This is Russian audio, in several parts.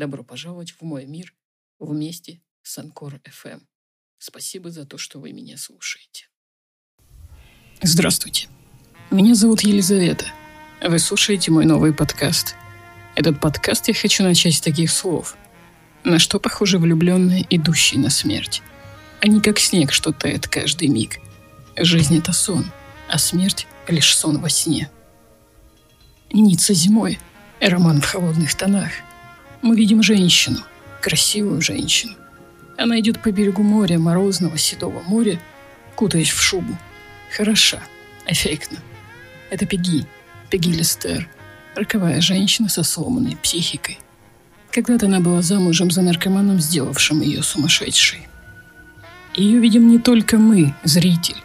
Добро пожаловать в мой мир вместе с Анкор FM. Спасибо за то, что вы меня слушаете. Здравствуйте. Меня зовут Елизавета. Вы слушаете мой новый подкаст. Этот подкаст я хочу начать с таких слов. На что похожи влюбленные, идущие на смерть? Они как снег, что тает каждый миг. Жизнь — это сон, а смерть — лишь сон во сне. Ницца зимой. Роман в холодных тонах. Мы видим женщину, красивую женщину. Она идет по берегу моря, морозного седого моря, кутаясь в шубу — Хороша. Эффектно. Это Пеги. Пеги Листер. Роковая женщина со сломанной психикой. Когда-то она была замужем за наркоманом, сделавшим ее сумасшедшей. Ее видим не только мы, зритель.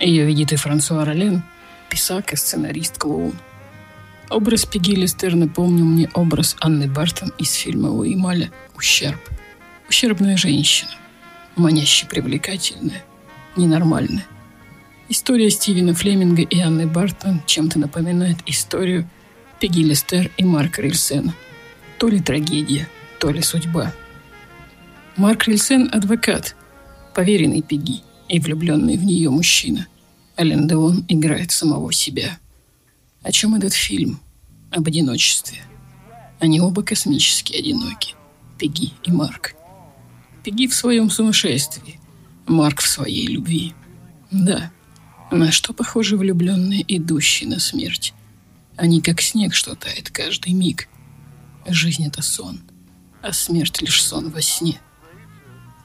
Ее видит и Франсуа Ролен, писак и сценарист-клоун. Образ Пеги Листер напомнил мне образ Анны Бартон из фильма Луи Маля «Ущерб». Ущербная женщина, маняще привлекательная, ненормальная. История Стивена Флеминга и Анны Бартон чем-то напоминает историю Пегги Листер и Марка Рильсена. То ли трагедия, то ли судьба. Марк Рильсен – адвокат, поверенный Пегги и влюбленный в нее мужчина. Ален Деон играет самого себя. О чем этот фильм? Об одиночестве. Они оба космически одиноки. Пегги и Марк. Пегги в своем сумасшествии, Марк в своей любви. Да, на что похожи влюбленные, идущие на смерть? Они как снег, что тает каждый миг. Жизнь — это сон, а смерть — лишь сон во сне.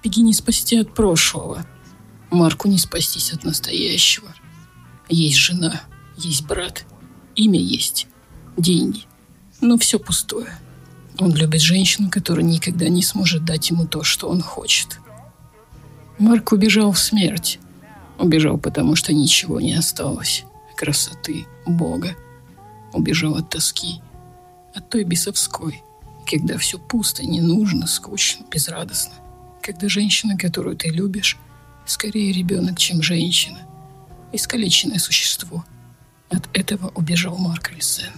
Беги не спасти от прошлого, Марку не спастись от настоящего. Есть жена, есть брат, имя есть, деньги. Но все пустое. Он любит женщину, которая никогда не сможет дать ему то, что он хочет. Марк убежал в смерть, Убежал, потому что ничего не осталось. Красоты, Бога. Убежал от тоски. От той бесовской. Когда все пусто, не нужно, скучно, безрадостно. Когда женщина, которую ты любишь, скорее ребенок, чем женщина. Искалеченное существо. От этого убежал Марк Лисен.